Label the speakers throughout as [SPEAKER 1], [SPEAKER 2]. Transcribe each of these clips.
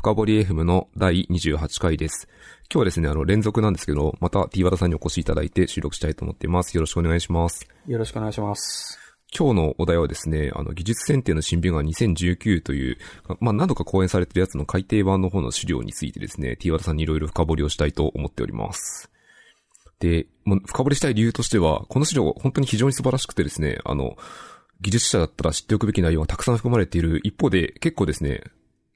[SPEAKER 1] 深掘 FM の第28回です。今日はですね、あの、連続なんですけど、また T 和田さんにお越しいただいて収録したいと思っています。よろしくお願いします。
[SPEAKER 2] よろしくお願いします。
[SPEAKER 1] 今日のお題はですね、あの、技術選定の新聞が2019という、まあ、何度か講演されてるやつの改訂版の方の資料についてですね、T 和田さんにいろいろ深掘りをしたいと思っております。で、もう深掘りしたい理由としては、この資料本当に非常に素晴らしくてですね、あの、技術者だったら知っておくべき内容がたくさん含まれている一方で、結構ですね、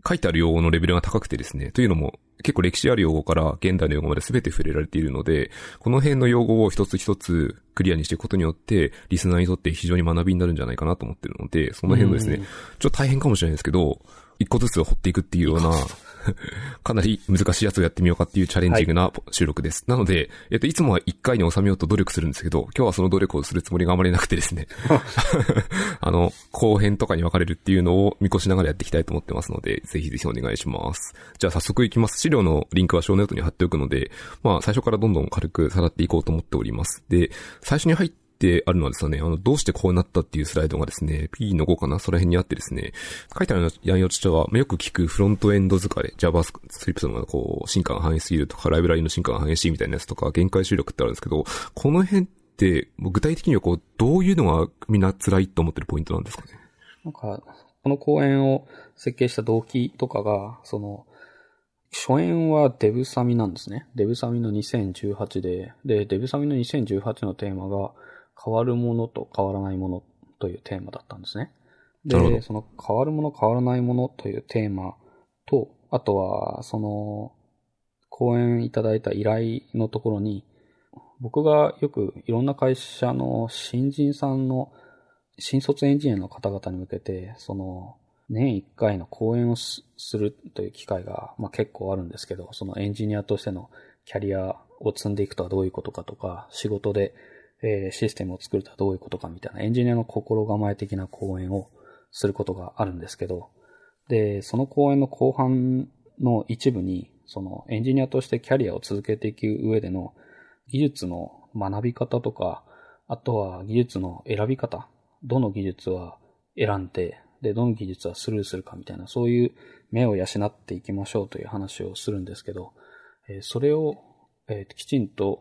[SPEAKER 1] 書いてある用語のレベルが高くてですね、というのも結構歴史ある用語から現代の用語まで全て触れられているので、この辺の用語を一つ一つクリアにしていくことによって、リスナーにとって非常に学びになるんじゃないかなと思っているので、その辺のですね、
[SPEAKER 2] うん。
[SPEAKER 1] ちょっと大変かもしれないですけど、一個ずつ掘っていくっていうような、かなり難しいやつをやってみようかっていうチャレンジングな収録です。なので、えっと、いつもは一回に収めようと努力するんですけど、今日はその努力をするつもりがあまりなくてですね、あの、後編とかに分かれるっていうのを見越しながらやっていきたいと思ってますので、ぜひぜひお願いします。じゃあ早速いきます。資料のリンクはショーノートに貼っておくので、まあ最初からどんどん軽くさらっていこうと思っております。で、最初に入ってあるのはですね、あの、どうしてこうなったっていうスライドがですね、P の5かなその辺にあってですね、書いてある内容としては、まあよく聞くフロントエンド疲れ、JavaScript のこう、進化が激しすぎるとか、ライブラリの進化が激しいみたいなやつとか、限界集力ってあるんですけど、この辺って、具体的にはこう、どういうのがみんな辛いと思ってるポイントなんですかね？
[SPEAKER 2] なんか、この公演を設計した動機とかが、その、初演はデブサミなんですね。デブサミの2018で、で、デブサミの2018のテーマが、変わるものと変わらないものというテーマだったんですね。で、その変わるもの変わらないものというテーマと、あとは、その、講演いただいた依頼のところに、僕がよくいろんな会社の新人さんの新卒エンジニアの方々に向けて、その、年1回の講演をすするという機会が、まあ、結構あるんですけど、そのエンジニアとしてのキャリアを積んでいくとはどういうことかとか、仕事で、えーシステムを作るとはどういうことかみたいなエンジニアの心構え的な講演をすることがあるんですけど、で、その講演の後半の一部に、そのエンジニアとしてキャリアを続けていく上での技術の学び方とか、あとは技術の選び方、どの技術は選んで、で、どの技術はスルーするかみたいな、そういう目を養っていきましょうという話をするんですけど、えそれを、えーきちんと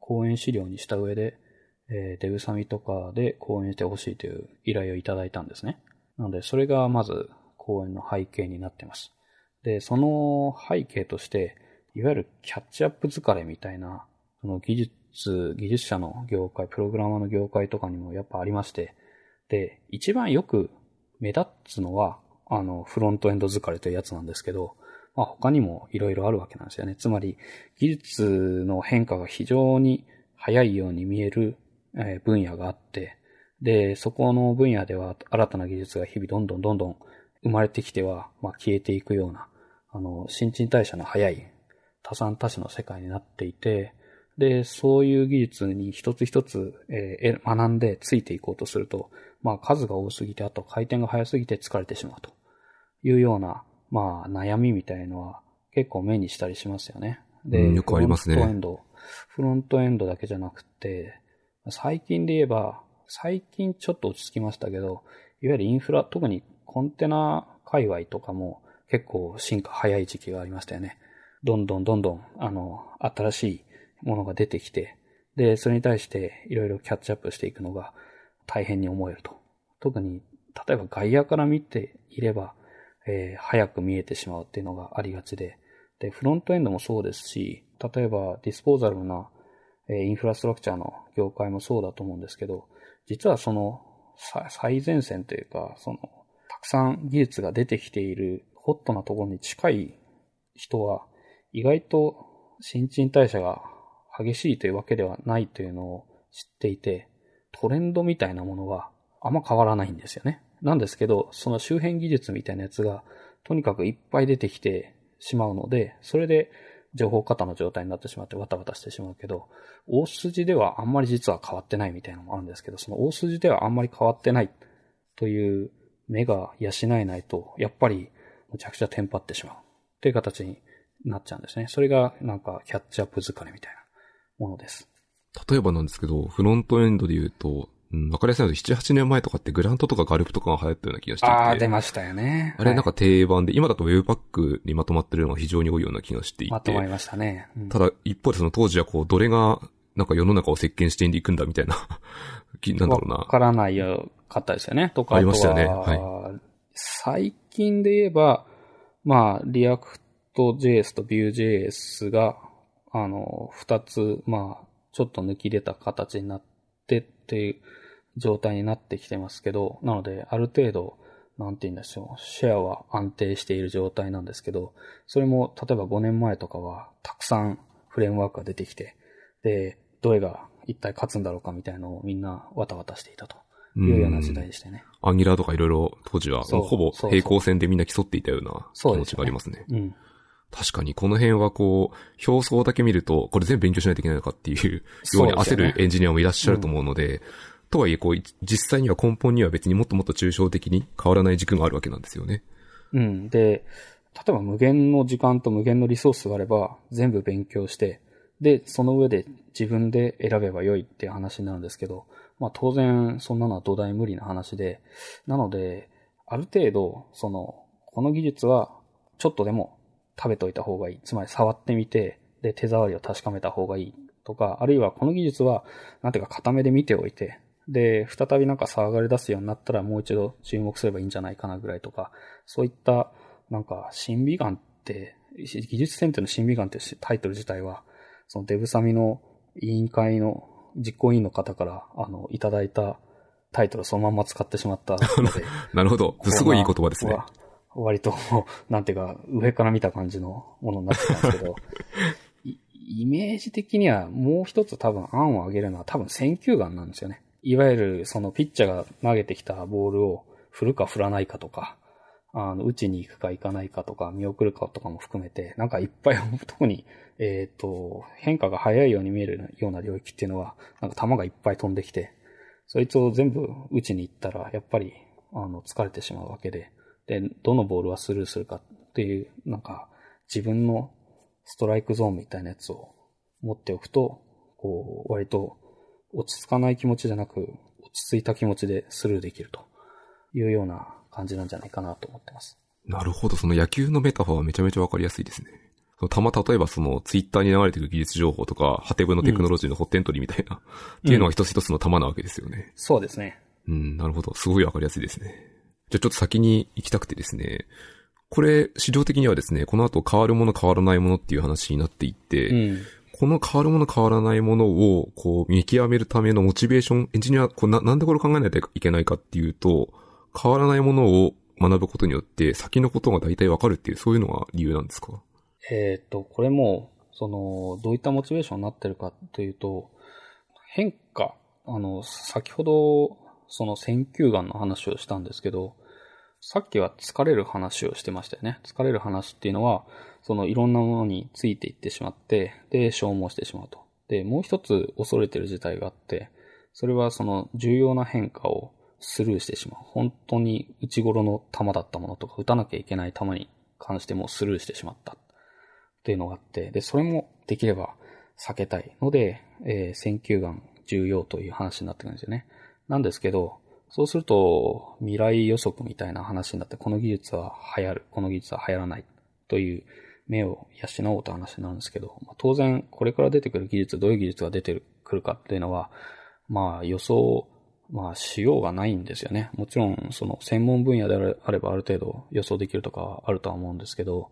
[SPEAKER 2] 講演資料にした上で、えーデブサミとかで講演してほしいという依頼をいただいたんですね。なので、それがまず講演の背景になってます。で、その背景として、いわゆるキャッチアップ疲れみたいな、その技術、技術者の業界、プログラマーの業界とかにもやっぱありまして、で、一番よく目立つのは、あの、フロントエンド疲れというやつなんですけど、まあ他にもいろいろあるわけなんですよね。つまり、技術の変化が非常に早いように見える、えー分野があって、で、そこの分野では新たな技術が日々どんどんどんどん生まれてきては、まあ消えていくような、あの、新陳代謝の早い多産多死の世界になっていて、で、そういう技術に一つ一つ、えーえ学んでついていこうとすると、まあ数が多すぎて、あと回転が速すぎて疲れてしまうというような、まあ悩みみたいのは結構目にしたりしますよね。で、
[SPEAKER 1] うんよくありますね
[SPEAKER 2] フロントエンド、フロントエンドだけじゃなくて、最近で言えば、最近ちょっと落ち着きましたけど、いわゆるインフラ、特にコンテナ界隈とかも結構進化早い時期がありましたよね。どんどんどんどん、あの、新しいものが出てきて、で、それに対していろいろキャッチアップしていくのが大変に思えると。特に、例えば外野から見ていれば、えー早く見えてしまうっていうのがありがちで、で、フロントエンドもそうですし、例えばディスポーザルな、インフラストラクチャーの業界もそうだと思うんですけど、実はその最前線というか、その、たくさん技術が出てきているホットなところに近い人は、意外と新陳代謝が激しいというわけではないというのを知っていて、トレンドみたいなものはあんま変わらないんですよね。なんですけど、その周辺技術みたいなやつが、とにかくいっぱい出てきてしまうので、それで情報過多の状態になってしまってわたわたしてしまうけど、大筋ではあんまり実は変わってないみたいなのもあるんですけど、その大筋ではあんまり変わってないという目が養えないと、やっぱりむちゃくちゃテンパってしまうっていう形になっちゃうんですね。それがなんかキャッチアップ疲れみたいなものです。
[SPEAKER 1] 例えばなんですけど、フロントエンドで言うと、うん、わかりやすいので、7、8年前とかってグラントとかガルプとかが流行ったような気がしていて。
[SPEAKER 2] ああ、出ましたよね。
[SPEAKER 1] あれなんか定番で、今だと Webpack にまとまってるのが非常に多いような気がしていて。
[SPEAKER 2] まとまりましたね。うん
[SPEAKER 1] ただ、一方でその当時はこう、どれが、なんか世の中を席巻していくんだみたいな、きなんだろうな。
[SPEAKER 2] わからないよかったですよね。とか、
[SPEAKER 1] ありましたよね
[SPEAKER 2] は最近で言えば、まあ、 React JS と Vue.js が、あの、二つ、まあ、ちょっと抜き出た形になってっていう状態になってきてますけど、なので、ある程度、なんて言うんでしょう、シェアは安定している状態なんですけど、それも、例えば5年前とかは、たくさんフレームワークが出てきて、で、どれが一体勝つんだろうかみたいなのをみんなわたわたしていたというような時代でしたね。
[SPEAKER 1] アンギュラーとかいろいろ当時は、ほぼ平行線でみんな競っていたような気持ちがありますね。
[SPEAKER 2] うん。
[SPEAKER 1] 確かにこの辺はこう、表層だけ見ると、これ全部勉強しないといけないのかっていうように焦るエンジニアもいらっしゃると思うので、とはいえこう、実際には根本には別にもっともっと抽象的に変わらない軸があるわけなんですよね。
[SPEAKER 2] うん。で、例えば無限の時間と無限のリソースがあれば全部勉強して、で、その上で自分で選べばよいって話になるんですけど、まあ当然そんなのは土台無理な話で、なので、ある程度、その、この技術はちょっとでも食べといた方がいい。つまり触ってみて、で、手触りを確かめた方がいいとか、あるいはこの技術は、なんていうか固めで見ておいて、で、再びなんか騒がれ出すようになったらもう一度注目すればいいんじゃないかなぐらいとか、そういった、なんか、審美眼って、技術選定の審美眼ってタイトル自体は、そのデブサミの委員会の実行委員の方から、あの、いただいたタイトルをそのまま使ってしまったので、
[SPEAKER 1] なるほど。すごいいい言葉ですね。
[SPEAKER 2] は割と、なんていうか、上から見た感じのものになってたんですけど、いイメージ的にはもう一つ多分案を挙げるのは多分選球眼なんですよね。いわゆるそのピッチャーが投げてきたボールを振るか振らないかとか、あの、打ちに行くか行かないかとか、見送るかとかも含めて、なんかいっぱい、特に、えっ、と、変化が早いように見えるような領域っていうのは、なんか球がいっぱい飛んできて、そいつを全部打ちに行ったら、やっぱり、あの、疲れてしまうわけで、で、どのボールはスルーするかっていう、なんか、自分のストライクゾーンみたいなやつを持っておくと、こう、割と落ち着かない気持ちじゃなく、落ち着いた気持ちでスルーできるというような感じなんじゃないかなと思ってます。
[SPEAKER 1] なるほど。その野球のメタファーはめちゃめちゃわかりやすいですね。そのたま、例えばそのツイッターに流れてる技術情報とか、ハテブのテクノロジーの発展取りみたいな、っていうのが一つ一つの玉なわけですよね。
[SPEAKER 2] そうですね。
[SPEAKER 1] うん、なるほど。すごいわかりやすいですね。じゃあちょっと先に行きたくてですね。これ、市場的にはですね、この後変わるもの変わらないものっていう話になっていって、
[SPEAKER 2] うん。
[SPEAKER 1] この変わるもの変わらないものを、こう、見極めるためのモチベーション、エンジニアはこうな、なんでこれを考えないといけないかっていうと、変わらないものを学ぶことによって、先のことが大体わかるっていう、そういうのが理由なんですか？
[SPEAKER 2] えっ、と、これも、その、どういったモチベーションになってるかというと、変化、あの、先ほど、その選球眼の話をしたんですけど、さっきは疲れる話をしてましたよね。疲れる話っていうのは、そのいろんなものについていってしまって、で、消耗してしまうと。で、もう一つ恐れてる事態があって、それはその重要な変化をスルーしてしまう。本当に内頃の球だったものとか、打たなきゃいけない球に関してもスルーしてしまった。っていうのがあって、で、それもできれば避けたいので、えー選球眼重要という話になってくるんですよね。なんですけど、そうすると、未来予測みたいな話になって、この技術は流行る、この技術は流行らないという目を養おうと話になるんですけど、まあ、当然、これから出てくる技術、どういう技術が出てくるかっていうのは、まあ予想、まあしようがないんですよね。もちろん、その専門分野であればある程度予想できるとかあるとは思うんですけど、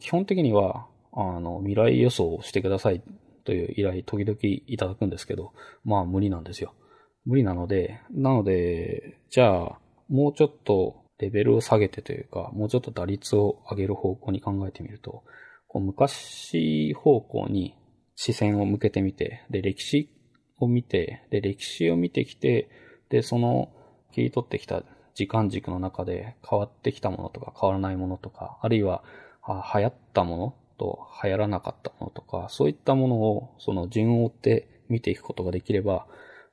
[SPEAKER 2] 基本的には、あの、未来予想をしてくださいという依頼、時々いただくんですけど、まあ無理なんですよ。無理なので、なので、じゃあ、もうちょっとレベルを下げてというか、もうちょっと打率を上げる方向に考えてみると、こう昔方向に視線を向けてみて、で、歴史を見て、で、歴史を見てきて、で、その切り取ってきた時間軸の中で変わってきたものとか変わらないものとか、あるいは流行ったものと流行らなかったものとか、そういったものをその順を追って見ていくことができれば、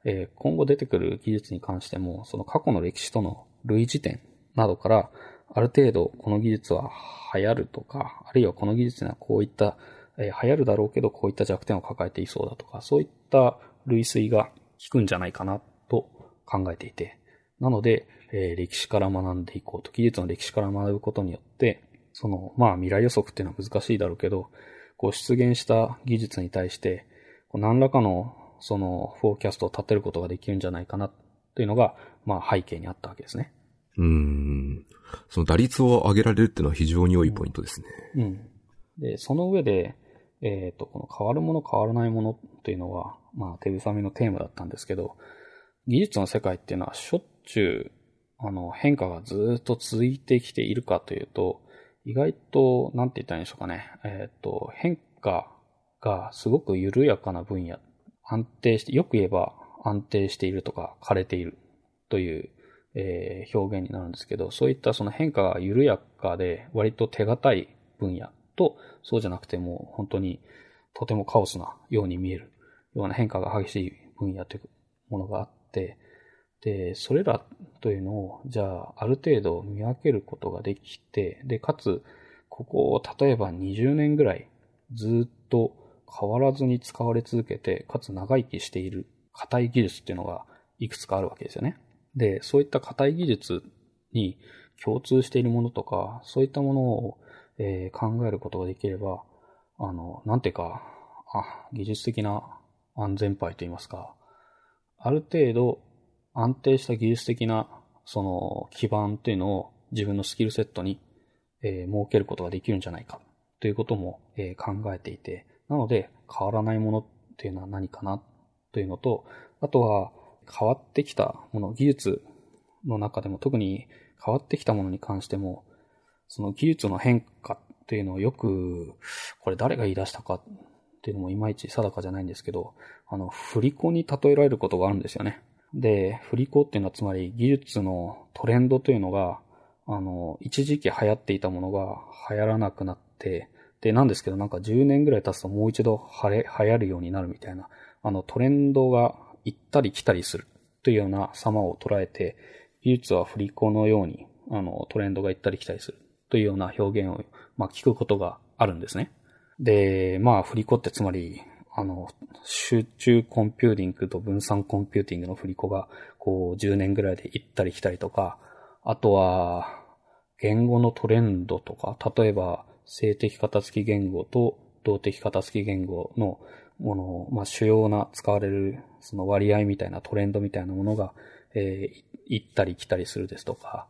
[SPEAKER 2] えー今後出てくる技術に関しても、その過去の歴史との類似点などから、ある程度この技術は流行るとか、あるいはこの技術にはこういった、えー流行るだろうけどこういった弱点を抱えていそうだとか、そういった類推が効くんじゃないかなと考えていて、なので、えー、歴史から学んでいこうと、技術の歴史から学ぶことによって、その、まあ未来予測っていうのは難しいだろうけど、こう出現した技術に対して、何らかのそのフォーキャストを立てることができるんじゃないかなというのが、まあ背景にあったわけですね。
[SPEAKER 1] うん。その打率を上げられるっていうのは非常に良いポイントですね。
[SPEAKER 2] うん。で、その上で、えっ、ー、と、この変わるもの変わらないものっていうのは、まあ手ぐさみのテーマだったんですけど、技術の世界っていうのはしょっちゅう、あの、変化がずっと続いてきているかというと、意外と、なんて言ったらいいんでしょうかね。えっ、ー、と、変化がすごく緩やかな分野、安定して、よく言えば安定しているとか枯れているという、えー、表現になるんですけど、そういったその変化が緩やかで割と手堅い分野と、そうじゃなくても本当にとてもカオスなように見えるような変化が激しい分野というものがあって、で、それらというのを、じゃあ、ある程度見分けることができて、で、かつ、ここを例えば20年ぐらいずっと変わらずに使われ続けて、かつ長生きしている硬い技術っていうのがいくつかあるわけですよね。で、そういった硬い技術に共通しているものとか、そういったものを、えー、考えることができれば、あの、なんていうか、あ、技術的な安全牌といいますか、ある程度安定した技術的なその基盤っていうのを自分のスキルセットに、えー、設けることができるんじゃないかということも、えー、考えていて、なので変わらないものっていうのは何かなというのと、あとは変わってきたもの、技術の中でも特に変わってきたものに関しても、その技術の変化っていうのをよく、これ誰が言い出したかっていうのもいまいち定かじゃないんですけど、あの、振り子に例えられることがあるんですよね。で、振り子っていうのはつまり技術のトレンドというのが、あの、一時期流行っていたものが流行らなくなって、で、なんですけどなんか10年ぐらい経つともう一度流行るようになるみたいな、あのトレンドが行ったり来たりするというような様を捉えて、技術は振り子のように、あの、トレンドが行ったり来たりするというような表現を、まあ、聞くことがあるんですね。で、まあ、振り子ってつまり、あの、集中コンピューティングと分散コンピューティングの振り子が、こう、10年ぐらいで行ったり来たりとか、あとは、言語のトレンドとか、例えば、静的型付き言語と動的型付き言語のもの、まあ、主要な使われるその割合みたいなトレンドみたいなものが、えー、行ったり来たりするですとか、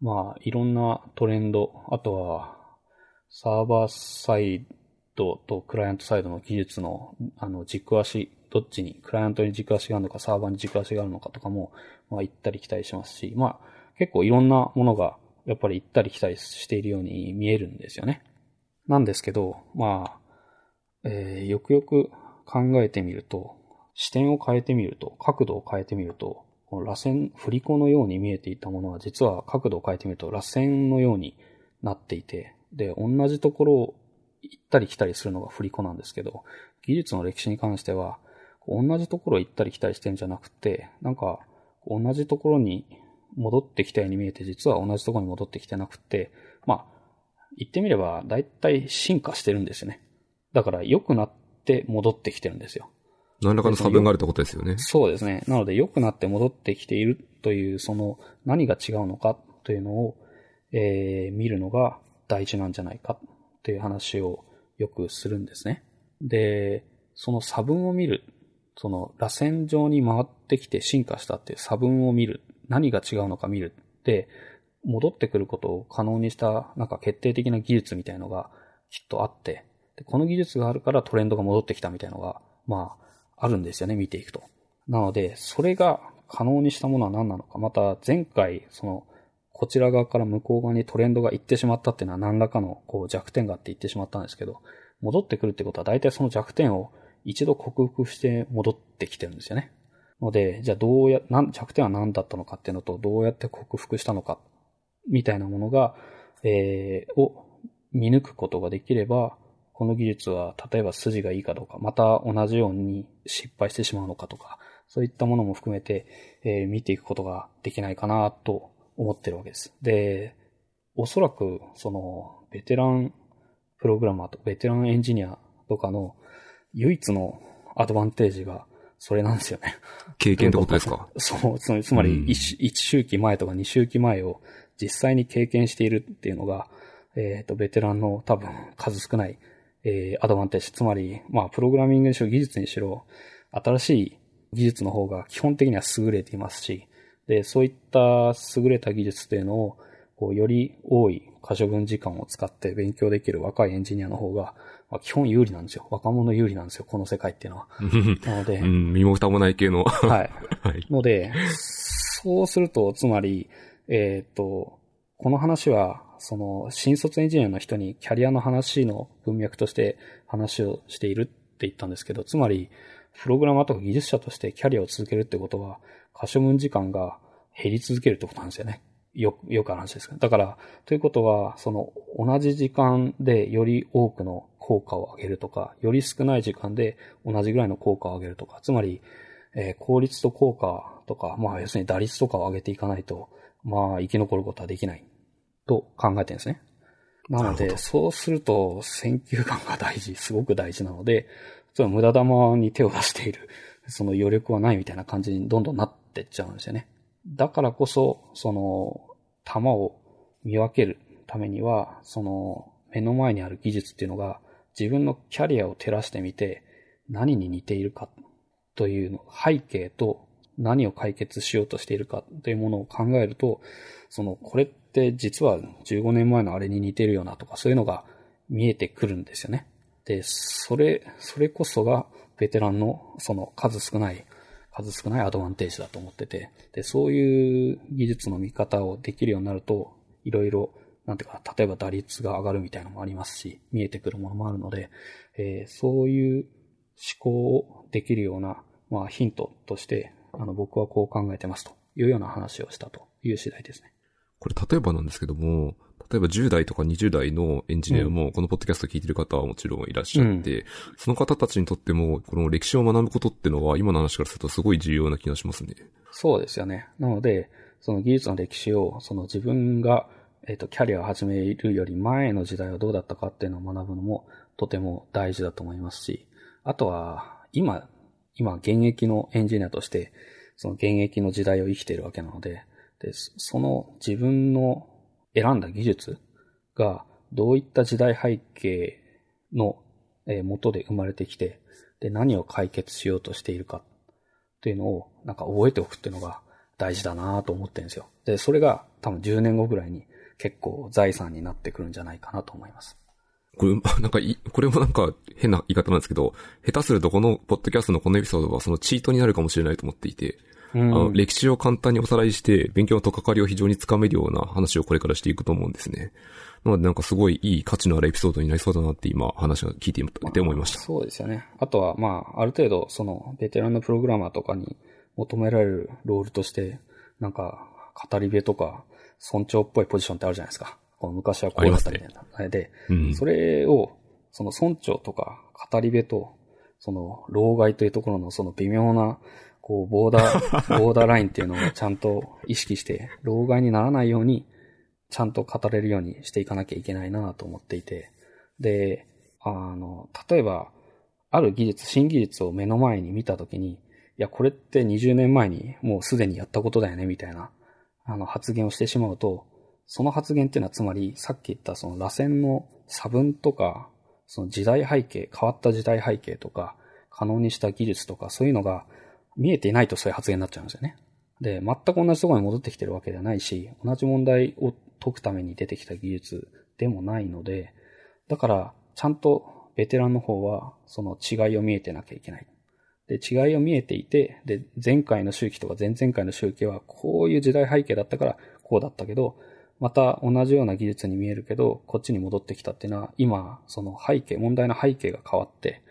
[SPEAKER 2] まあ、いろんなトレンド、あとは、サーバーサイドとクライアントサイドの技術の、あの、軸足、どっちに、クライアントに軸足があるのか、サーバーに軸足があるのかとかも、まあ、行ったり来たりしますし、まあ、結構いろんなものが、やっぱり行ったり来たりしているように見えるんですよね。なんですけど、まあ、えー、よくよく考えてみると、視点を変えてみると、角度を変えてみると、この螺旋、振り子のように見えていたものは実は角度を変えてみると螺旋のようになっていて、で、同じところを行ったり来たりするのが振り子なんですけど、技術の歴史に関しては、同じところを行ったり来たりしてんじゃなくて、なんか、同じところに戻ってきたように見えて、実は同じところに戻ってきてなくて、まあ、言ってみれば、だいたい進化してるんですよね。だから良くなって戻ってきてるんですよ。
[SPEAKER 1] 何らかの差分があるってことですよね。
[SPEAKER 2] そうですね。なので良くなって戻ってきているという、その何が違うのかというのを、えー、見るのが大事なんじゃないかという話をよくするんですね。で、その差分を見る、その螺旋状に回ってきて進化したっていう差分を見る、何が違うのか見るって、戻ってくることを可能にしたなんか決定的な技術みたいのがきっとあって、でこの技術があるからトレンドが戻ってきたみたいのが、まあ、あるんですよね、見ていくと。なので、それが可能にしたものは何なのか。また、前回、その、こちら側から向こう側にトレンドが行ってしまったっていうのは何らかのこう弱点があって行ってしまったんですけど、戻ってくるってことは大体その弱点を一度克服して戻ってきてるんですよね。ので、じゃあどうや、弱点は何だったのかっていうのと、どうやって克服したのかみたいなものが、えー、を見抜くことができれば、この技術は例えば筋がいいかどうか、また同じように失敗してしまうのかとか、そういったものも含めて、えー、見ていくことができないかなと思ってるわけです。で、おそらく、その、ベテランプログラマーとベテランエンジニアとかの唯一のアドバンテージが、それなんですよね。
[SPEAKER 1] 経験ってことですか？
[SPEAKER 2] そう、つまりつまり一,、一周期前とか二周期前を実際に経験しているっていうのが、えっ、と、ベテランの多分数少ない、えー、アドバンテージ。つまり、まあ、プログラミングにしろ技術にしろ、新しい技術の方が基本的には優れていますし、で、そういった優れた技術というのを、こう、より多い可処分時間を使って勉強できる若いエンジニアの方が、まあ、基本有利なんですよ。若者有利なんですよ、この世界っていうのは。なので、
[SPEAKER 1] うん、身も蓋もない系の。
[SPEAKER 2] はい。はい。ので、そうすると、つまり、えっ、と、この話は、その、新卒エンジニアの人にキャリアの話の文脈として話をしているって言ったんですけど、つまり、プログラマーとか技術者としてキャリアを続けるってことは、可処分時間が減り続けるってことなんですよね。よ、よくある話ですだから、ということは、その、同じ時間でより多くの効果を上げるとか、より少ない時間で同じぐらいの効果を上げるとか、つまり、えー、効率と効果とか、まあ要するに打率とかを上げていかないと、まあ生き残ることはできないと考えてるんですね。なので、そうすると選球眼が大事、すごく大事なので、無駄玉に手を出している、その余力はないみたいな感じにどんどんなってっちゃうんですよね。だからこそ、その、球を見分けるためには、その、目の前にある技術っていうのが、自分のキャリアを照らしてみて、何に似ているかというの、背景と何を解決しようとしているかというものを考えると、その、これって実は15年前のあれに似てるよなとか、そういうのが見えてくるんですよね。で、それ、それこそがベテランのその数少ない数少ないアドバンテージだと思ってて、で、そういう技術の見方をできるようになると、いろいろ、なんていうか、例えば打率が上がるみたいなのもありますし、見えてくるものもあるので、えー、そういう思考をできるような、まあ、ヒントとして、あの、僕はこう考えてますというような話をしたという次第ですね。
[SPEAKER 1] これ、例えばなんですけども、例えば10代とか20代のエンジニアも、このポッドキャスト聞いてる方はもちろんいらっしゃって、うん、その方たちにとっても、この歴史を学ぶことっていうのは、今の話からするとすごい重要な気がしますね。
[SPEAKER 2] そうですよね。なので、その技術の歴史を、その自分が、えっ、ー、と、キャリアを始めるより前の時代はどうだったかっていうのを学ぶのも、とても大事だと思いますし、あとは、今、今、現役のエンジニアとして、その現役の時代を生きているわけなので、で、その自分の選んだ技術がどういった時代背景の元で生まれてきて、で、何を解決しようとしているかっていうのをなんか覚えておくっていうのが大事だなと思ってるんですよ。で、それが多分10年後ぐらいに結構財産になってくるんじゃないかなと思います。
[SPEAKER 1] これ、なんかい、これもなんか変な言い方なんですけど、下手するとこのポッドキャストのこのエピソードはそのチートになるかもしれないと思っていて、あの歴史を簡単におさらいして、勉強のとかかりを非常につかめるような話をこれからしていくと思うんですね。なのでなんかすごいいい価値のあるエピソードになりそうだなって今話を聞いていて思いました。ま
[SPEAKER 2] あ、そうですよね。あとはまあ、ある程度そのベテランのプログラマーとかに求められるロールとして、なんか語り部とか尊重っぽいポジションってあるじゃないですか。この昔はこうだったみたいな。ね、で、うん、それを、その村長とか語り部と、その老害というところのその微妙なこう、ボーダー、ボーダーラインっていうのをちゃんと意識して、老害にならないように、ちゃんと語れるようにしていかなきゃいけないなと思っていて、で、あの、例えば、ある技術、新技術を目の前に見たときに、いや、これって20年前にもうすでにやったことだよね、みたいな、あの、発言をしてしまうと、その発言っていうのはつまり、さっき言ったその螺旋の差分とか、その時代背景、変わった時代背景とか、可能にした技術とか、そういうのが見えていないとそういう発言になっちゃうんですよね。で、全く同じところに戻ってきてるわけではないし、同じ問題を解くために出てきた技術でもないので、だから、ちゃんとベテランの方は、その違いを見えてなきゃいけない。で、違いを見えていて、で、前回の周期とか前々回の周期は、こういう時代背景だったから、こうだったけど、また同じような技術に見えるけど、こっちに戻ってきたっていうのは、今、その背景、問題の背景が変わって、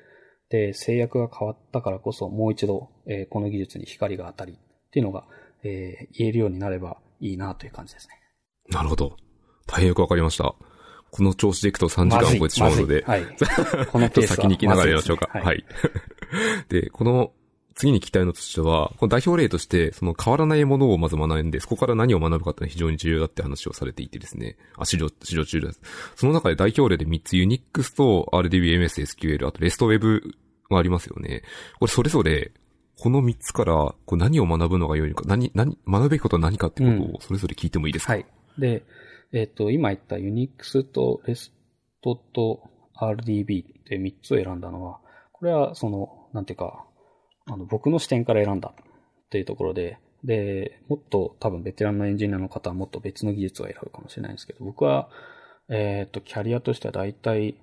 [SPEAKER 2] で、制約が変わったからこそ、もう一度、えー、この技術に光が当たりっていうのが、えー、言えるようになればいいなという感じですね。
[SPEAKER 1] なるほど。大変よくわかりました。この調子でいくと3時間を超えてしまうので、
[SPEAKER 2] はい。このペース
[SPEAKER 1] 先に行きながらやりましょうか。はい、はい。で、この次に聞きたいのとしては、この代表例として、その変わらないものをまず学んで、そこから何を学ぶかっていうのは非常に重要だって話をされていてですね。あ、資料、資料中です。その中で代表例で3つ Unix と RDB、MS、SQL、あと REST Web がありますよね。これそれぞれ、この3つからこう何を学ぶのが良いのか、何、何、学ぶべきことは何かってことをそれぞれ聞いてもいいですか、
[SPEAKER 2] はい。で、えっ、ー、と、今言った Unix と REST と RDB って3つを選んだのは、これはその、なんていうか、あの、僕の視点から選んだっていうところで、で、もっと多分ベテランのエンジニアの方はもっと別の技術を選ぶかもしれないんですけど、僕は、えっ、ー、と、キャリアとしては大体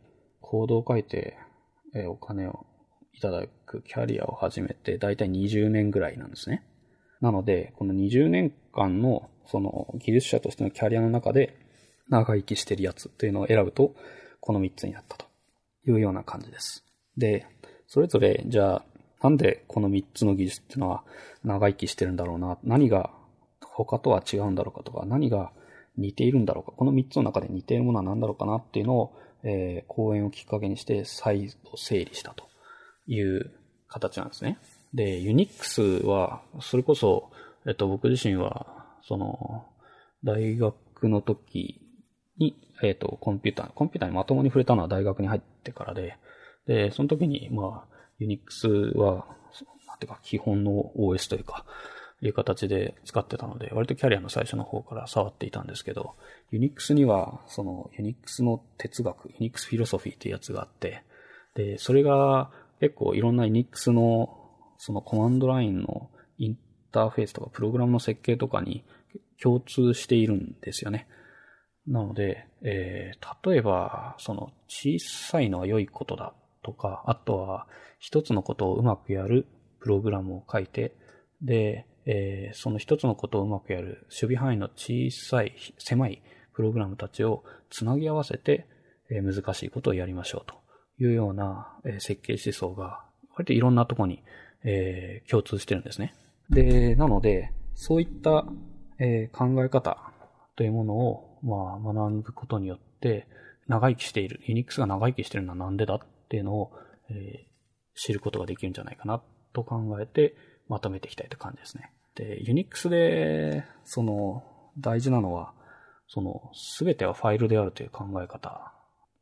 [SPEAKER 2] コードを書いて、えー、お金をいただくキャリアを始めて大体20年ぐらいなんですね。なので、この20年間のその技術者としてのキャリアの中で長生きしてるやつっていうのを選ぶと、この3つになったというような感じです。で、それぞれ、じゃあ、なんでこの3つの技術っていうのは長生きしてるんだろうな、何が他とは違うんだろうかとか、何が似ているんだろうか、この3つの中で似ているものは何だろうかなっていうのを、えー、講演をきっかけにして再度整理したという形なんですね。で、Unix は、それこそ、えっと、僕自身は、その、大学の時に、えっと、コンピューター、コンピューターにまともに触れたのは大学に入ってからで、で、その時に、まあ、Unix は、なんていうか、基本の OS というか、いう形で使ってたので、割とキャリアの最初の方から触っていたんですけど、Unix には、その Unix の哲学、Unix フィロソフィーっていうやつがあって、で、それが結構いろんな Unix のそのコマンドラインのインターフェースとかプログラムの設計とかに共通しているんですよね。なので、えー、例えば、その小さいのは良いことだとか、あとは一つのことをうまくやるプログラムを書いて、で、えー、その一つのことをうまくやる守備範囲の小さい、狭いプログラムたちをつなぎ合わせて、えー、難しいことをやりましょうというような、えー、設計思想が割といろんなところに、えー、共通してるんですね。で、なので、そういった、えー、考え方というものを、まあ、学ぶことによって、長生きしている、ユニックスが長生きしているのはなんでだっていうのを、えー、知ることができるんじゃないかなと考えて、まとめていきたいという感じですね。で、ユニックスで、その、大事なのは、その、すべてはファイルであるという考え方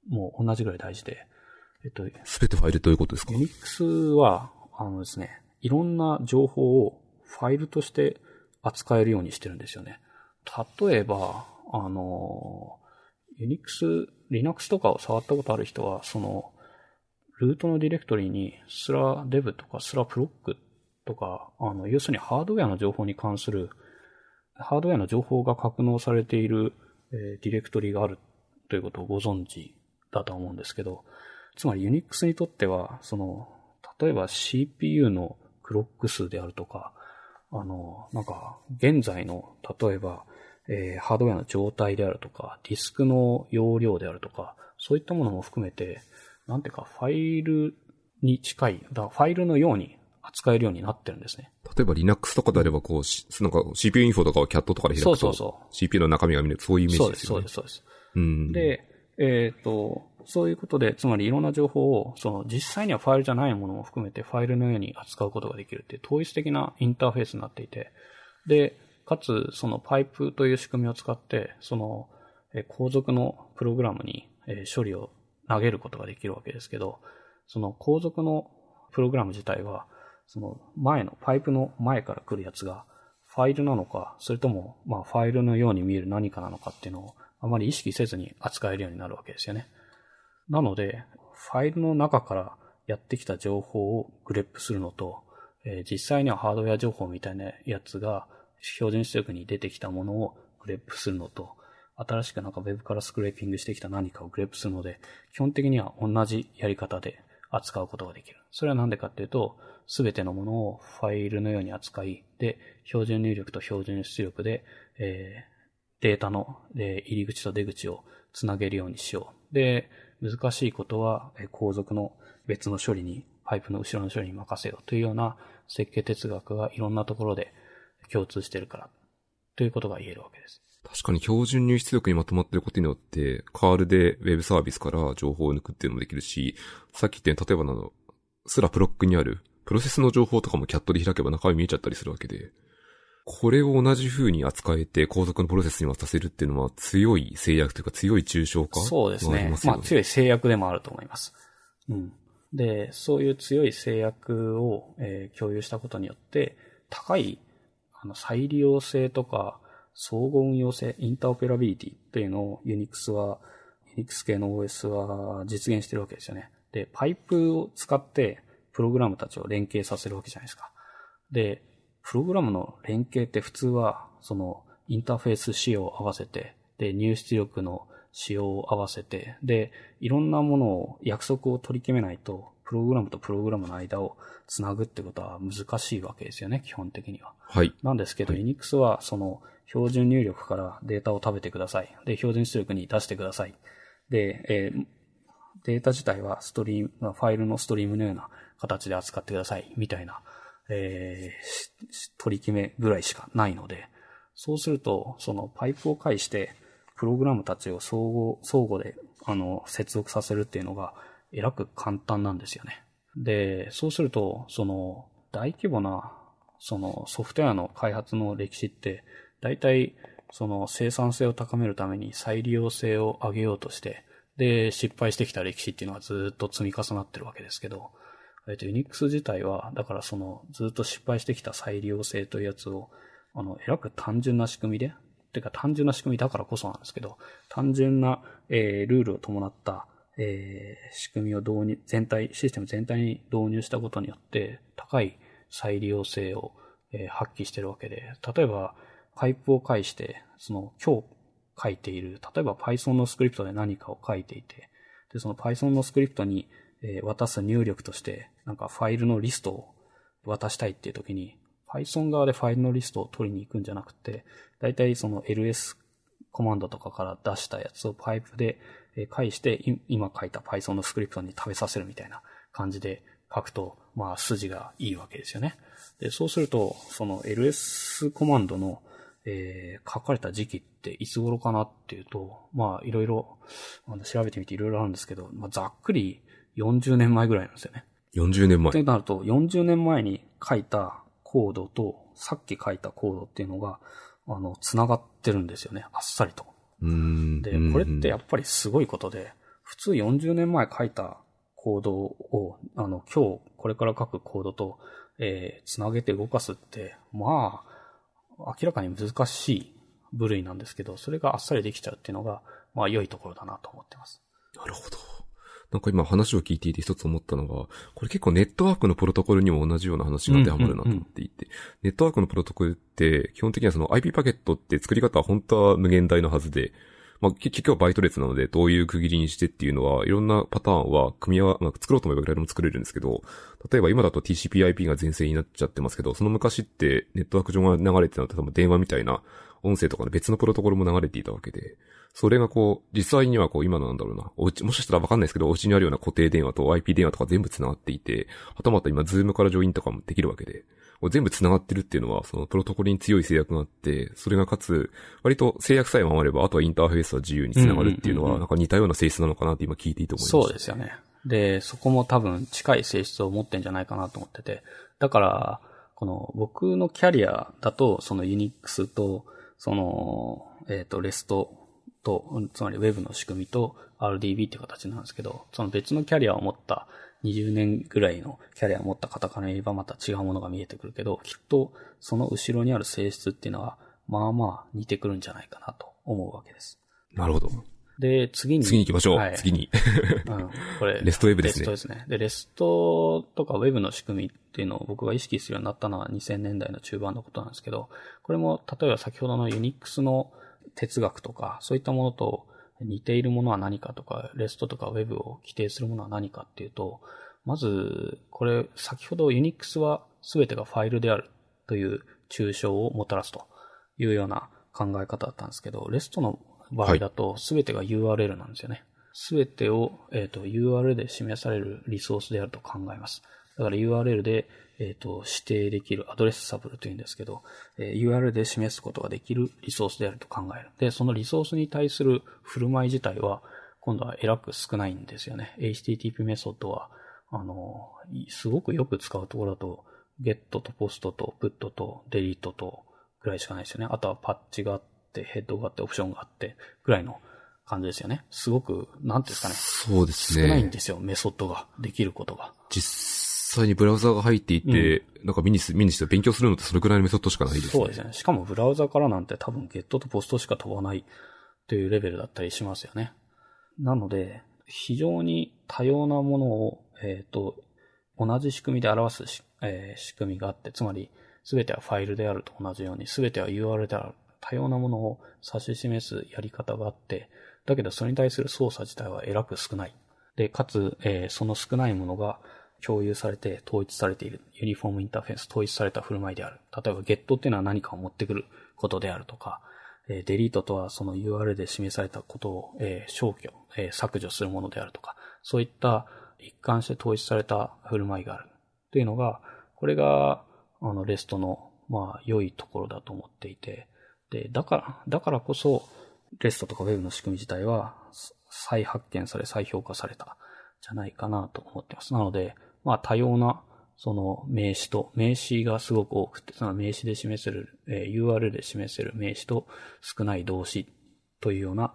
[SPEAKER 2] も同じぐらい大事で、
[SPEAKER 1] えっと、すべてファイルということですか？
[SPEAKER 2] ユニックスは、あのですね、いろんな情報をファイルとして扱えるようにしてるんですよね。例えば、あの、ユニックス、Linux とかを触ったことある人は、その、ルートのディレクトリにスラデブとかスラプロックとか、あの、要するにハードウェアの情報に関する、ハードウェアの情報が格納されている、え、ディレクトリがあるということをご存知だと思うんですけど、つまり Unix にとっては、その、例えば CPU のクロック数であるとか、あの、なんか、現在の、例えば、えー、ハードウェアの状態であるとか、ディスクの容量であるとか、そういったものも含めて、なんていうか、ファイルに近い、だファイルのように扱えるようになってるんですね。
[SPEAKER 1] 例えば Linux とかであれば、こう、なんか CPU インフォとかを CAT とかで開くと、そうそうそう。CPU の中身が見るそういうイメージですよね。
[SPEAKER 2] そうです、そうです、そうです。うん。で、えっ、ー、と、そういうことで、つまりいろんな情報を、その実際にはファイルじゃないものも含めてファイルのように扱うことができるっていう統一的なインターフェースになっていて、で、かつ、そのパイプという仕組みを使って、その、え後続のプログラムに、え処理を投げることができるわけですけど、その後続のプログラム自体は、その前の、パイプの前から来るやつが、ファイルなのか、それとも、まあ、ファイルのように見える何かなのかっていうのを、あまり意識せずに扱えるようになるわけですよね。なので、ファイルの中からやってきた情報をグレップするのと、えー、実際にはハードウェア情報みたいなやつが標準出力に出てきたものをグレップするのと、新しくなんか Web からスクレーピングしてきた何かをグレップするので、基本的には同じやり方で扱うことができる。それはなんでかっていうと、すべてのものをファイルのように扱い、で、標準入力と標準出力で、えー、データの、えー、入り口と出口をつなげるようにしよう。で、難しいことは、えー、後続の別の処理に、パイプの後ろの処理に任せようというような設計哲学がいろんなところで共通してるから、ということが言えるわけです。
[SPEAKER 1] 確かに標準入出力にまとまっていることによって、カールでウェブサービスから情報を抜くっていうのもできるし、さっき言ったように、例えばの、すらプロックにある、プロセスの情報とかもキャットで開けば中身見えちゃったりするわけで、これを同じ風に扱えて後続のプロセスに渡せるっていうのは強い制約というか強い抽象化
[SPEAKER 2] そうですね。まあ強い制約でもあると思います。うん。で、そういう強い制約を、えー共有したことによって、高いあの再利用性とか相互運用性、インターオペラビリティっていうのを Unix は、Unix 系の OS は実現してるわけですよね。で、パイプを使ってプログラムたちを連携させるわけじゃないですか。で、プログラムの連携って普通は、その、インターフェース仕様を合わせて、で、入出力の仕様を合わせて、で、いろんなものを、約束を取り決めないと、プログラムとプログラムの間をつなぐってことは難しいわけですよね、基本的には。
[SPEAKER 1] はい。
[SPEAKER 2] なんですけど、
[SPEAKER 1] はい
[SPEAKER 2] Unix はその標準入力からデータを食べてください。で、標準出力に出してください。で、えーデータ自体はストリーム、ファイルのストリームのような形で扱ってください。みたいな、えー取り決めぐらいしかないので、そうすると、そのパイプを介して、プログラムたちを相互、相互で、あの、接続させるっていうのが、えらく簡単なんですよね。で、そうすると、その、大規模な、その、ソフトウェアの開発の歴史って、大体、その、生産性を高めるために再利用性を上げようとして、で、失敗してきた歴史っていうのはずっと積み重なってるわけですけど、えっと、Unix 自体は、だからその、ずっと失敗してきた再利用性というやつを、あの、えらく単純な仕組みで、てか単純な仕組みだからこそなんですけど、単純な、えールールを伴った、えー仕組みを導入、全体、システム全体に導入したことによって、高い再利用性を、えー発揮してるわけで、例えば、パイプを介して、その、今日書いている、例えば Python のスクリプトで何かを書いていて、で、その Python のスクリプトに、渡す入力として、なんかファイルのリストを渡したいっていう時に、Python 側でファイルのリストを取りに行くんじゃなくて、だいたいその ls コマンドとかから出したやつをパイプで返して、今書いた Python のスクリプトに食べさせるみたいな感じで書くと、まあ筋がいいわけですよね。で、そうすると、その ls コマンドの、えー書かれた時期っていつ頃かなっていうと、まあいろいろ、調べてみていろいろあるんですけど、まあざっくり40年前ぐらいなんですよね。
[SPEAKER 1] 40年前
[SPEAKER 2] って。なると、40年前に書いたコードと、さっき書いたコードっていうのが、あの、繋がってるんですよね。あっさりと。で、これってやっぱりすごいことで、普通40年前書いたコードを、あの、今日これから書くコードと、えー、つなげて動かすって、まあ、明らかに難しい部類なんですけど、それがあっさりできちゃうっていうのが、まあ良いところだなと思ってます。
[SPEAKER 1] なるほど。なんか今話を聞いていて一つ思ったのが、これ結構ネットワークのプロトコルにも同じような話が当てはまるなと思っていて、ネットワークのプロトコルって基本的にはその IP パケットって作り方は本当は無限大のはずで、まあ結結局はバイト列なのでどういう区切りにしてっていうのは、いろんなパターンは組み合わ、まあ、作ろうと思えばいくらでも作れるんですけど、例えば今だと TCP/IP が全盛になっちゃってますけど、その昔ってネットワーク上が流れてたのって多分電話みたいな音声とかの別のプロトコルも流れていたわけで、それがこう、実際にはこう今のなんだろうな、おうち、もしかしたらわかんないですけど、お家にあるような固定電話と IP 電話とか全部繋がっていて、はたまた今 Zoom からジョインとかもできるわけで、全部繋がってるっていうのは、そのプロトコルに強い制約があって、それがかつ、割と制約さえ守れば、あとはインターフェースは自由に繋がるっていうのは、なんか似たような性質なのかなって今聞いていて思いました。
[SPEAKER 2] そうですよね。で、そこも多分近い性質を持ってんじゃないかなと思ってて。だから、この僕のキャリアだと、その Unix と、その、えっ、と、REST と、つまり Web の仕組みと RDB っていう形なんですけど、その別のキャリアを持った20年ぐらいのキャリアを持った方から言えばまた違うものが見えてくるけど、きっとその後ろにある性質っていうのは、まあまあ似てくるんじゃないかなと思うわけです。
[SPEAKER 1] なるほど。
[SPEAKER 2] で、次に。
[SPEAKER 1] 次に行きましょう。
[SPEAKER 2] はい
[SPEAKER 1] 次に。
[SPEAKER 2] うん、これ。
[SPEAKER 1] レストウェブですね
[SPEAKER 2] レストですね。で、レストとかウェブの仕組みっていうのを僕が意識するようになったのは2000年代の中盤のことなんですけど、これも例えば先ほどの Unix の哲学とか、そういったものと似ているものは何かとか、レストとかウェブを規定するものは何かっていうと、まず、これ、先ほど Unix は全てがファイルであるという抽象をもたらすというような考え方だったんですけど、レストの場合だと全てが URL なんですよね。すべてを、えっ、と、URL で示されるリソースであると考えます。だから URL で、えっ、と、指定できるアドレスサブルというんですけど、えー URL で示すことができるリソースであると考える。で、そのリソースに対する振る舞い自体は、今度はえらく少ないんですよね。HTTP メソッドは、あの、すごくよく使うところだと、get と post と put と delete とぐらいしかないですよね。あとはパッチがあって、ヘッドがあって、オプションがあって、ぐらいの感じですよね。すごく、なんていうんですかね。
[SPEAKER 1] そうです
[SPEAKER 2] 少ないん
[SPEAKER 1] ね。
[SPEAKER 2] ですよ、メソッドが。できることが。
[SPEAKER 1] 実際にブラウザが入っていて、なんか見にす、見にして勉強するのってそれくらいのメソッドしかないですね。
[SPEAKER 2] そうですね。しかもブラウザからなんて多分ゲットとポストしか飛ばないというレベルだったりしますよね。なので、非常に多様なものを、えっ、と、同じ仕組みで表すし、えー仕組みがあって、つまり全てはファイルであると同じように、全ては URL である。多様なものを指し示すやり方があって、だけどそれに対する操作自体はえらく少ない。で、かつ、えーその少ないものが共有されて統一されている。ユニフォームインターフェース、統一された振る舞いである。例えば、ゲットっていうのは何かを持ってくることであるとか、えーデリートとはその URL で示されたことを、えー消去、えー削除するものであるとか、そういった一貫して統一された振る舞いがある。というのが、これが、あの、レストの、まあ、良いところだと思っていて、で、だから、だからこそ、レストとか Web の仕組み自体は再発見され、再評価された、じゃないかなと思ってます。なので、まあ多様な、その名詞と、名詞がすごく多くて、その名詞で示せる、えー URL で示せる名詞と少ない動詞というような、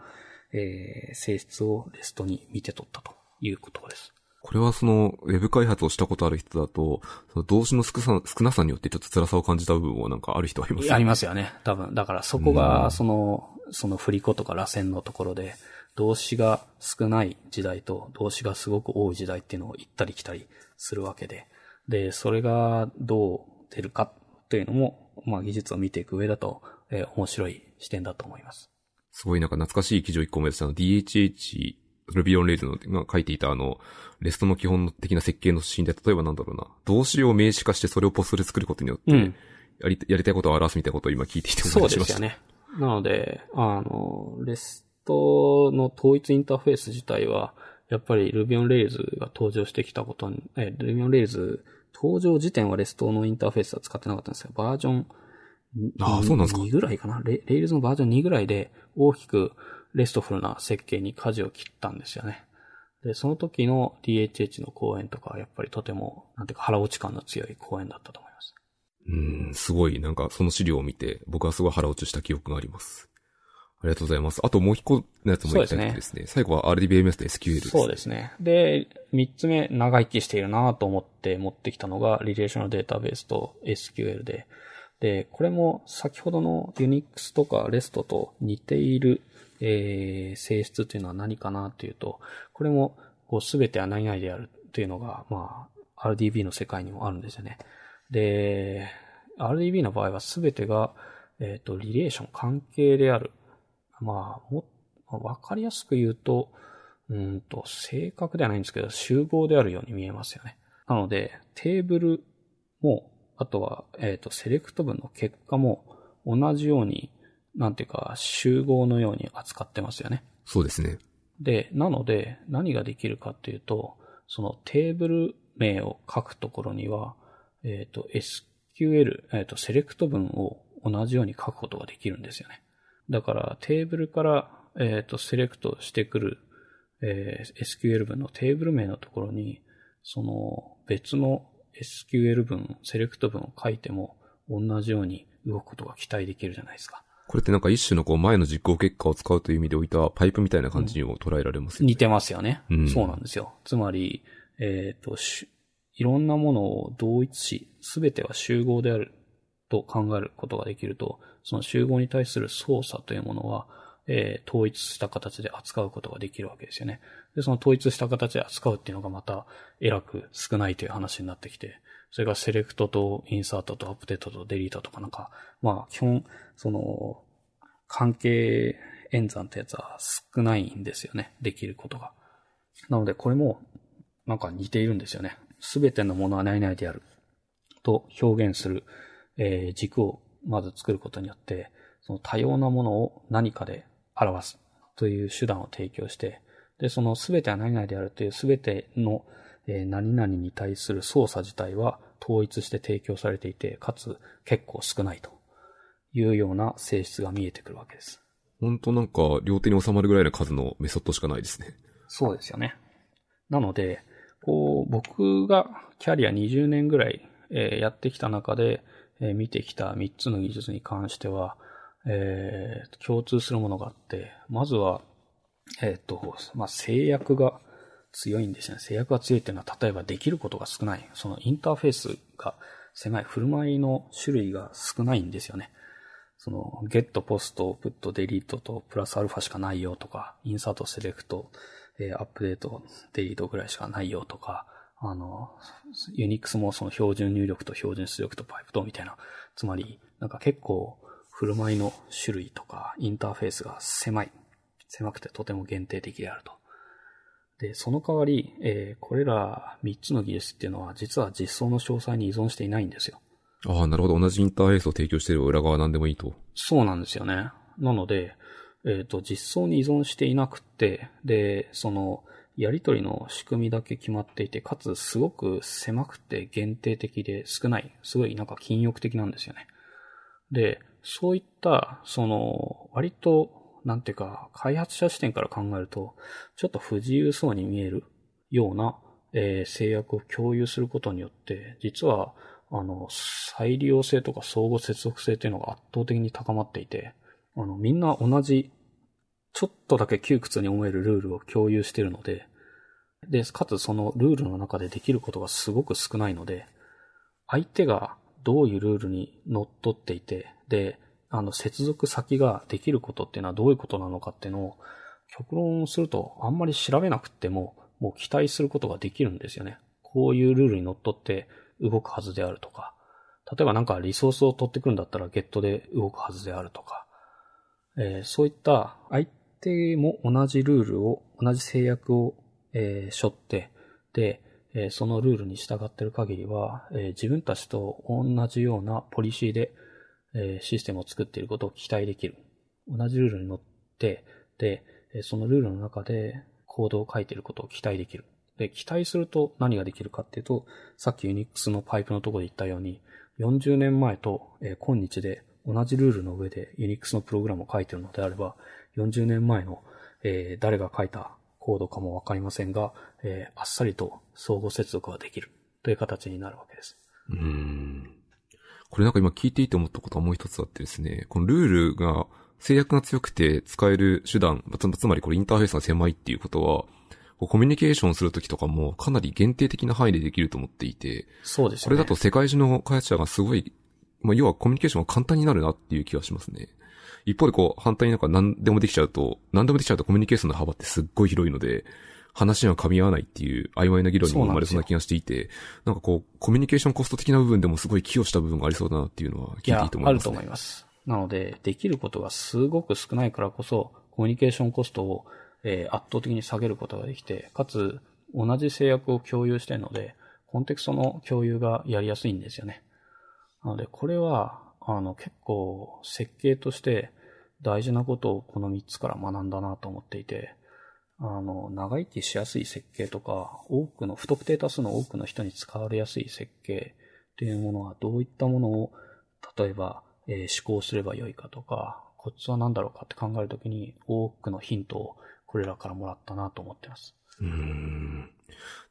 [SPEAKER 2] えー性質をレストに見て取ったということです。
[SPEAKER 1] これはその、ウェブ開発をしたことある人だと、その動詞の少さ少なさによってちょっと辛さを感じた部分はなんかある人はいます
[SPEAKER 2] ありますよね。多分。だからそこが、その、その振り子とか螺旋のところで、動詞が少ない時代と動詞がすごく多い時代っていうのを行ったり来たりするわけで。で、それがどう出るかというのも、まあ技術を見ていく上だと、えー面白い視点だと思います。
[SPEAKER 1] すごいなんか懐かしい記事を一個思い出したの、DHH、Ruby on Rails のが書いていたあの、レストの基本的な設計の指針で、例えばなんだろうな、動詞を名詞化してそれをポストで作ることによって、
[SPEAKER 2] うん
[SPEAKER 1] やり、やりたいことを表すみたいなことを今聞いていて
[SPEAKER 2] そう
[SPEAKER 1] 思いました。
[SPEAKER 2] ですよね。なので、あの、レストの統一インターフェース自体は、やっぱり Ruby on Rails が登場してきたことに、え、Ruby on Rails 登場時点はレストのインターフェースは使ってなかったんですよ。バージョン
[SPEAKER 1] ああそうなんですか
[SPEAKER 2] 2ぐらいかな。レ Rails のバージョン2ぐらいで大きく RESTful な設計に舵を切ったんですよね。で、その時の DHH の講演とかはやっぱりとても、なんていうか腹落ち感の強い講演だったと思います。
[SPEAKER 1] うん、すごい、なんかその資料を見て、僕はすごい腹落ちした記憶があります。ありがとうございます。あともう一個のやつも言いたいとですね。最後は RDBMS と SQL です、
[SPEAKER 2] そうですね。で、三つ目、長生きしているなと思って持ってきたのが、リレーショナルデータベースと SQL で、で、これも先ほどの Unix とか REST と似ている、えー性質というのは何かなというと、これも、こう、すべては何々であるというのが、まあ、RDB の世界にもあるんですよね。で、RDB の場合はすべてが、えっ、と、リレーション、関係である。まあ、も、わかりやすく言うと、うんと、正確ではないんですけど、集合であるように見えますよね。なので、テーブルも、あとは、えっ、と、セレクト文の結果も、同じように、なんていうか、集合のように扱ってますよね。
[SPEAKER 1] そうですね。
[SPEAKER 2] で、なので、何ができるかっていうと、そのテーブル名を書くところには、えっ、と、SQL、えっ、と、セレクト文を同じように書くことができるんですよね。だから、テーブルから、えっ、と、セレクトしてくる、えー SQL 文のテーブル名のところに、その別の SQL 文、セレクト文を書いても同じように動くことが期待できるじゃないですか。
[SPEAKER 1] これってなんか一種のこう前の実行結果を使うという意味で置いたパイプみたいな感じにも捉えられますよね。
[SPEAKER 2] 似てますよね。
[SPEAKER 1] うん
[SPEAKER 2] そうなんですよ。つまり、えっ、と、しいろんなものを同一し、すべては集合であると考えることができると、その集合に対する操作というものは、えー統一した形で扱うことができるわけですよね。で、その統一した形で扱うっていうのがまた、えらく少ないという話になってきて、それがセレクトとインサートとアップデートとデリートとかなんか、まあ、基本、その、関係演算ってやつは少ないんですよね。できることが。なので、これも、なんか似ているんですよね。すべてのものは何々である。と表現する、えー軸をまず作ることによって、その多様なものを何かで表すという手段を提供して、で、そのすべては何々であるというすべての、えー何々に対する操作自体は統一して提供されていて、かつ結構少ないというような性質が見えてくるわけです。
[SPEAKER 1] 本当なんか両手に収まるぐらいの数のメソッドしかないですね。
[SPEAKER 2] そうですよね。なので、こう、僕がキャリア20年ぐらい、えーやってきた中で、えー見てきた3つの技術に関しては、えー共通するものがあって、まずは、えっ、と、まあ、制約が強いんですよね。制約が強いっていうのは、例えばできることが少ない。そのインターフェースが狭い。振る舞いの種類が少ないんですよね。その、ゲット、ポスト、プット、デリートとプラスアルファしかないよとか、インサート、セレクト、えー、アップデート、デリートぐらいしかないよとか、あの、ユニックスもその標準入力と標準出力とパイプとみたいな。つまり、なんか結構、振る舞いの種類とか、インターフェースが狭い。狭くてとても限定的であると。で、その代わり、えー、これら3つの技術っていうのは、実は実装の詳細に依存していないんですよ。
[SPEAKER 1] ああ、なるほど。同じインターフェースを提供している裏側なんでもいいと。
[SPEAKER 2] そうなんですよね。なので、えっ、ー、と、実装に依存していなくて、で、その、やりとりの仕組みだけ決まっていて、かつすごく狭くて限定的で少ない、すごいなんか禁欲的なんですよね。で、そういった、その、割と、なんていうか、開発者視点から考えると、ちょっと不自由そうに見えるような、えー、制約を共有することによって、実は、あの、再利用性とか相互接続性っていうのが圧倒的に高まっていて、あの、みんな同じ、ちょっとだけ窮屈に思えるルールを共有しているので、で、かつそのルールの中でできることがすごく少ないので、相手がどういうルールに乗っ取っていて、で、あの、接続先ができることっていうのはどういうことなのかっていうのを、極論するとあんまり調べなくても、もう期待することができるんですよね。こういうルールに乗っ取って、動くはずであるとか、例えばなんかリソースを取ってくるんだったらゲットで動くはずであるとか、えー、そういった相手も同じルールを、同じ制約を、えー、背負って、で、えー、そのルールに従ってる限りは、えー、自分たちと同じようなポリシーで、え、システムを作っていることを期待できる。同じルールに乗って、で、そのルールの中でコードを書いていることを期待できる。で、期待すると何ができるかっていうと、さっき Unix のパイプのところで言ったように、40年前と、今日で同じルールの上で Unix のプログラムを書いているのであれば、40年前の、誰が書いたコードかもわかりませんが、あっさりと相互接続ができるという形になるわけです。
[SPEAKER 1] うん。これなんか今聞いていて思ったことはもう一つあってですね、このルールが制約が強くて使える手段、つまりこれインターフェースが狭いっていうことは、コミュニケーションするときとかもかなり限定的な範囲でできると思っていて、
[SPEAKER 2] そうですね。
[SPEAKER 1] これだと世界中の開発者がすごい、まあ、要はコミュニケーションが簡単になるなっていう気がしますね。一方でこう、反対になんか何でもできちゃうと、何でもできちゃうとコミュニケーションの幅ってすっごい広いので、話が噛み合わないっていう曖昧な議論にも生まれそうな気がしていて、なんかこう、コミュニケーションコスト的な部分でもすごい寄与した部分がありそうだなっていうのは聞いていいと思います、ね、
[SPEAKER 2] あると思います。なので、できることがすごく少ないからこそ、コミュニケーションコストを、えー、圧倒的に下げることができて、かつ、同じ制約を共有しているので、コンテクストの共有がやりやすいんですよね。なので、これは、あの、結構設計として大事なことをこの3つから学んだなと思っていて、あの、長生きしやすい設計とか、多くの、不特定多数の多くの人に使われやすい設計っていうものはどういったものを、例えば、えー、思考すればよいかとか、コツは何だろうかって考えるときに多くのヒントをこれらからもらったなと思ってます。
[SPEAKER 1] うん。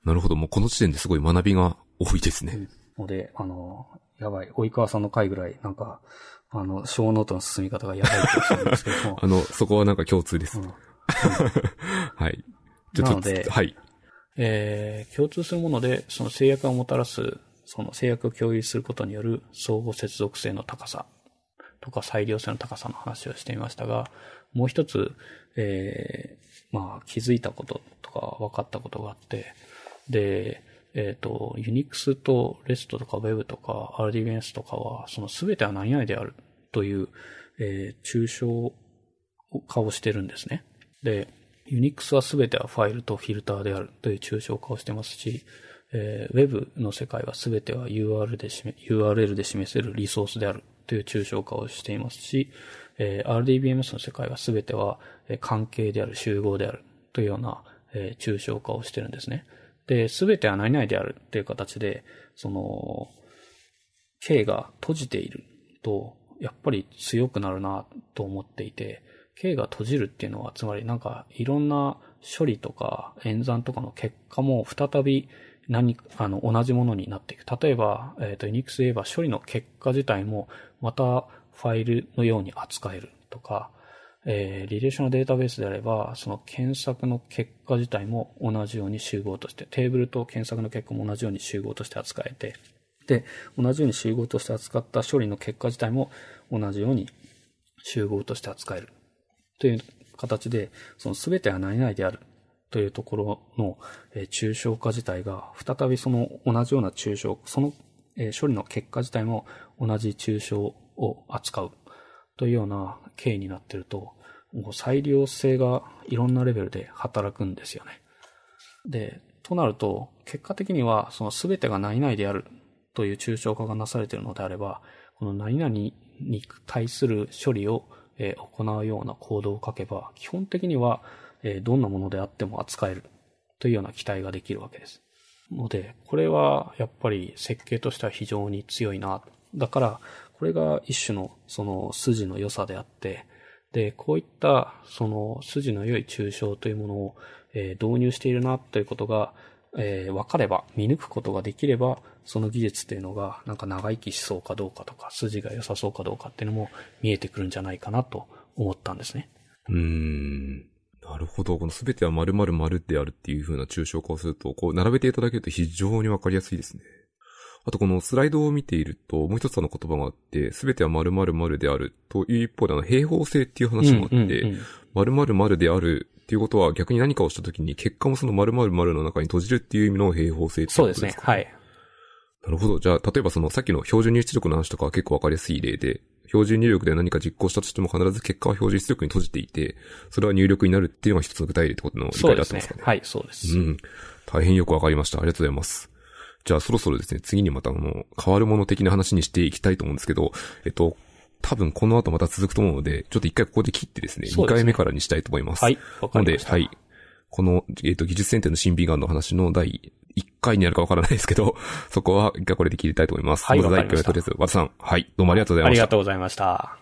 [SPEAKER 1] なるほど。もうこの時点ですごい学びが多いですね。うん、
[SPEAKER 2] ので、あの、やばい。及川さんの回ぐらい、なんか、あの、小ノートの進み方がやばいと思うんですけども。
[SPEAKER 1] あの、そこはなんか共通です。うん、はい。
[SPEAKER 2] ちょっと、なので、はい。えー、共通するもので、その制約がもたらす、その制約を共有することによる相互接続性の高さとか裁量性の高さの話をしてみましたが、もう一つ、えー、まあ、気づいたこととか分かったことがあって、で、えっ、ー、と、Unix と REST とか Web とか RDBMS とかは、その全ては何々であるという、えー、抽象化をしてるんですね。で、Unix は全てはファイルとフィルターであるという抽象化をしてますし、えー、Web の世界は全ては URL で示 URL で示せるリソースであるという抽象化をしていますし、えー、RDBMS の世界は全ては関係である、集合であるというような、えー、抽象化をしてるんですね。で、全ては何々であるという形で、その、K が閉じていると、やっぱり強くなるなと思っていて、K が閉じるっていうのは、つまりなんかいろんな処理とか演算とかの結果も再び何、あの、同じものになっていく。例えば、えっ、ー、と、Unix で言えば処理の結果自体もまたファイルのように扱えるとか、えー、リレーショナルデータベースであれば、その検索の結果自体も同じように集合として、テーブルと検索の結果も同じように集合として扱えて、で、同じように集合として扱った処理の結果自体も同じように集合として扱える。という形で、その全ては何々であるというところの、えー、抽象化自体が、再びその同じような抽象、その、えー、処理の結果自体も同じ抽象を扱うというような経緯になってると、もう裁量性がいろんなレベルで働くんですよね。で、となると、結果的には、その全てが何々であるという抽象化がなされているのであれば、この何々に対する処理をえ行うようなコードを書けば、基本的にはえどんなものであっても扱えるというような期待ができるわけです。ので、これはやっぱり設計としては非常に強いな。だから、これが一種のその筋の良さであって、で、こういったその筋の良い抽象というものを、えー、導入しているなということが、えー、分かれば、見抜くことができれば、その技術っていうのが、なんか長生きしそうかどうかとか、筋が良さそうかどうかっていうのも見えてくるんじゃないかなと思ったんですね。
[SPEAKER 1] うーん。なるほど。このすべては〇〇〇であるっていう風な抽象化をすると、こう並べていただけると非常にわかりやすいですね。あとこのスライドを見ていると、もう一つの言葉があって、すべては〇〇〇であるという一方で、あの、平方性っていう話もあって、〇〇〇であるっていうことは逆に何かをしたときに結果もその〇〇〇の中に閉じるっていう意味の平方性ってことですか、ね、そうですね。はい。なるほど。じゃあ、例えばそのさっきの標準入出力の話とかは結構わかりやすい例で、標準入力で何か実行したとしても必ず結果は標準出力に閉じていて、それは入力になるっていうのが一つの具体例ってことの理解だったんですかね？
[SPEAKER 2] ねはい、そうです。
[SPEAKER 1] うん。大変よくわかりました。ありがとうございます。じゃあそろそろですね、次にまたあの、変わるもの的な話にしていきたいと思うんですけど、えっと、多分この後また続くと思うので、ちょっと一回ここで切ってですね、二、ね、回目からにしたいと思います。
[SPEAKER 2] はい。わかりま
[SPEAKER 1] した。ので、はい。この、えっ、と、技術選定の新美眼の話の第1回になるかわからないですけど、そこは一回これで切りたいと思います。
[SPEAKER 2] はい。
[SPEAKER 1] まず第1回はとりあえず、和田さん。はい。どうもありがとうございました。あ
[SPEAKER 2] りがとうございました。